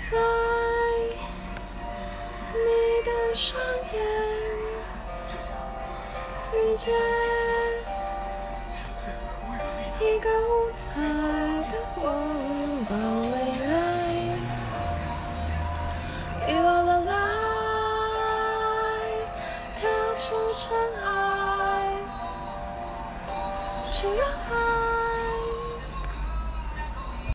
在你的双眼遇见一个五彩的我，拥抱未来，遗忘了来，跳出尘埃，去热爱。